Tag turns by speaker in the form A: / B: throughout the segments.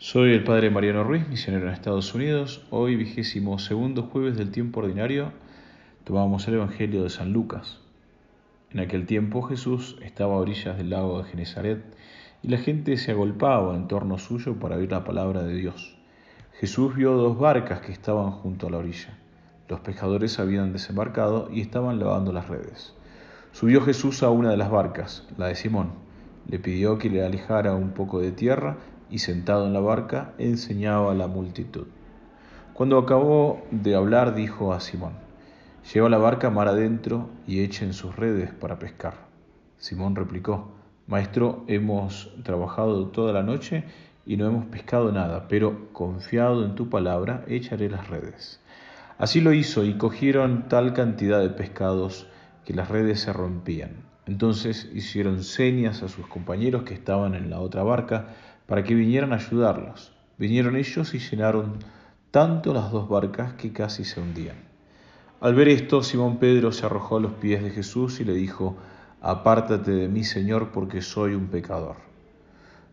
A: Soy el Padre Mariano Ruiz, misionero en Estados Unidos. Hoy, vigésimo segundo jueves del tiempo ordinario, tomamos el Evangelio de San Lucas. En aquel tiempo Jesús estaba a orillas del lago de Genezaret y la gente se agolpaba en torno suyo para oír la palabra de Dios. Jesús vio dos barcas que estaban junto a la orilla. Los pescadores habían desembarcado y estaban lavando las redes. Subió Jesús a una de las barcas, la de Simón. Le pidió que le alejara un poco de tierra y sentado en la barca enseñaba a la multitud. Cuando acabó de hablar dijo a Simón, Lleva la barca mar adentro y echen sus redes para pescar. Simón replicó, Maestro, hemos trabajado toda la noche y no hemos pescado nada, pero confiado en tu palabra, echaré las redes. Así lo hizo y cogieron tal cantidad de pescados que las redes se rompían. Entonces hicieron señas a sus compañeros que estaban en la otra barca para que vinieran a ayudarlos. Vinieron ellos y llenaron tanto las dos barcas que casi se hundían. Al ver esto, Simón Pedro se arrojó a los pies de Jesús y le dijo, Apártate de mí, Señor, porque soy un pecador.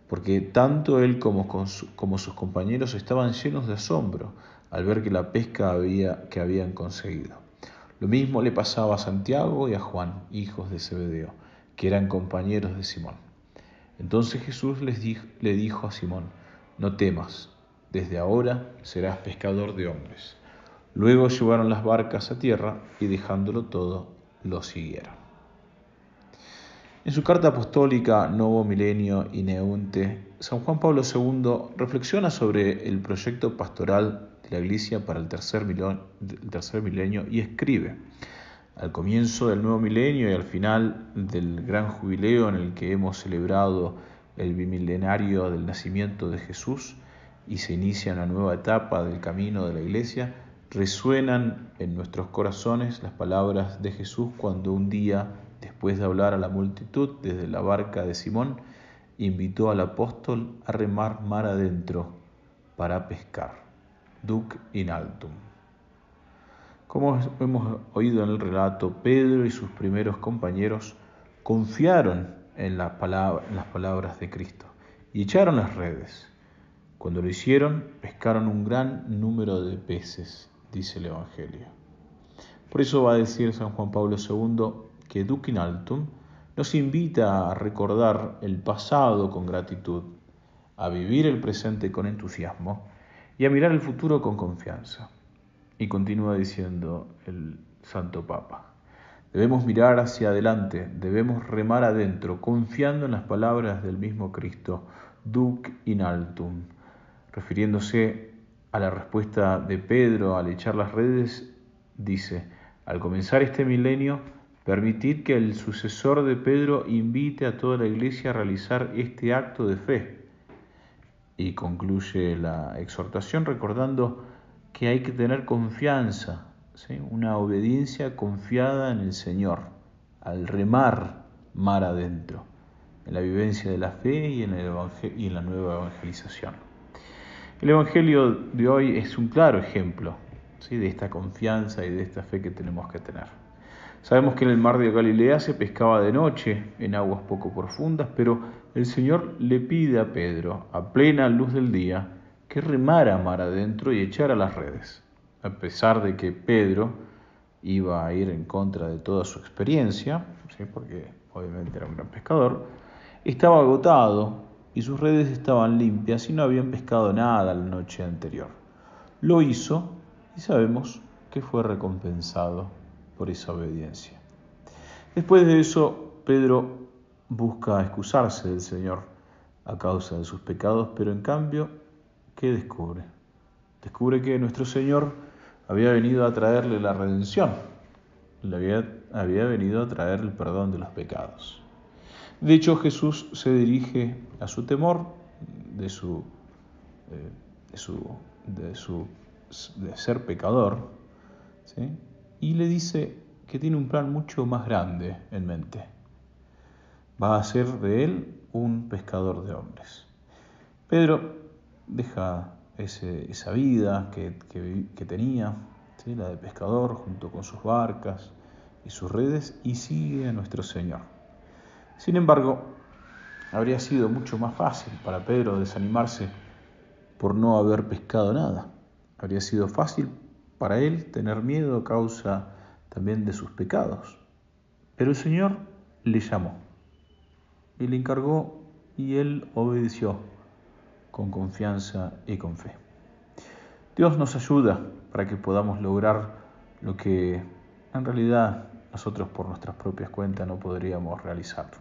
A: Porque tanto él como, como sus compañeros estaban llenos de asombro al ver que la pesca había, que habían conseguido. Lo mismo le pasaba a Santiago y a Juan, hijos de Zebedeo, que eran compañeros de Simón. Entonces Jesús les le dijo a Simón, no temas, desde ahora serás pescador de hombres. Luego llevaron las barcas a tierra y dejándolo todo, lo siguieron. En su carta apostólica Novo Milenio y Neunte, San Juan Pablo II reflexiona sobre el proyecto pastoral de la Iglesia para el tercer milenio, el tercer milenio y escribe, al comienzo del nuevo milenio y al final del gran jubileo en el que hemos celebrado el bimilenario del nacimiento de Jesús y se inicia una nueva etapa del camino de la Iglesia, resuenan en nuestros corazones las palabras de Jesús cuando un día, después de hablar a la multitud desde la barca de Simón, invitó al apóstol a remar mar adentro para pescar. Duc in altum. Como hemos oído en el relato, Pedro y sus primeros compañeros confiaron en, las palabras de Cristo y echaron las redes. Cuando lo hicieron, pescaron un gran número de peces, dice el Evangelio. Por eso va a decir San Juan Pablo II que Duc in altum nos invita a recordar el pasado con gratitud, a vivir el presente con entusiasmo y a mirar el futuro con confianza. Y continúa diciendo el Santo Papa. Debemos mirar hacia adelante, debemos remar adentro, confiando en las palabras del mismo Cristo, Duc in altum, refiriéndose a la respuesta de Pedro al echar las redes, dice, al comenzar este milenio, permitid que el sucesor de Pedro invite a toda la iglesia a realizar este acto de fe. Y concluye la exhortación recordando que hay que tener confianza, una obediencia confiada en el Señor, al remar mar adentro, en la vivencia de la fe y en, el y en la nueva evangelización. El Evangelio de hoy es un claro ejemplo de esta confianza y de esta fe que tenemos que tener. Sabemos que en el mar de Galilea se pescaba de noche en aguas poco profundas, pero el Señor le pide a Pedro, a plena luz del día, que remara mar adentro y echara las redes, a pesar de que Pedro iba a ir en contra de toda su experiencia, porque obviamente era un gran pescador, estaba agotado y sus redes estaban limpias y no habían pescado nada la noche anterior. Lo hizo y sabemos que fue recompensado por esa obediencia. Después de eso, Pedro busca excusarse del Señor a causa de sus pecados, pero en cambio ¿qué descubre? Descubre que nuestro Señor había venido a traerle la redención, le había, venido a traer el perdón de los pecados. De hecho, Jesús se dirige a su temor de eh, ser pecador y le dice que tiene un plan mucho más grande en mente. Va a ser de él un pescador de hombres. Pedro deja esa vida que, tenía, la de pescador, junto con sus barcas y sus redes, y sigue a nuestro Señor. Sin embargo, habría sido mucho más fácil para Pedro desanimarse por no haber pescado nada. Habría sido fácil para él tener miedo a causa también de sus pecados. Pero el Señor le llamó y le encargó y él obedeció con confianza y con fe. Dios nos ayuda para que podamos lograr lo que en realidad nosotros por nuestras propias cuentas no podríamos realizar.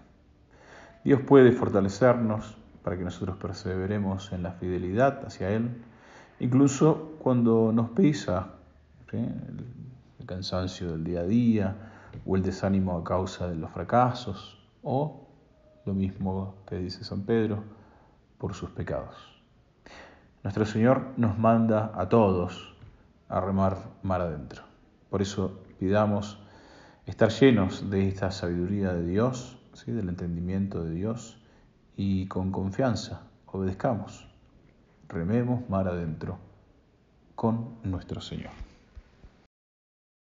A: Dios puede fortalecernos para que nosotros perseveremos en la fidelidad hacia Él, incluso cuando nos pesa el cansancio del día a día o el desánimo a causa de los fracasos o lo mismo que dice San Pedro, por sus pecados. Nuestro Señor nos manda a todos a remar mar adentro. Por eso pidamos estar llenos de esta sabiduría de Dios, ¿sí? del entendimiento de Dios, y con confianza obedezcamos. Rememos mar adentro con nuestro Señor.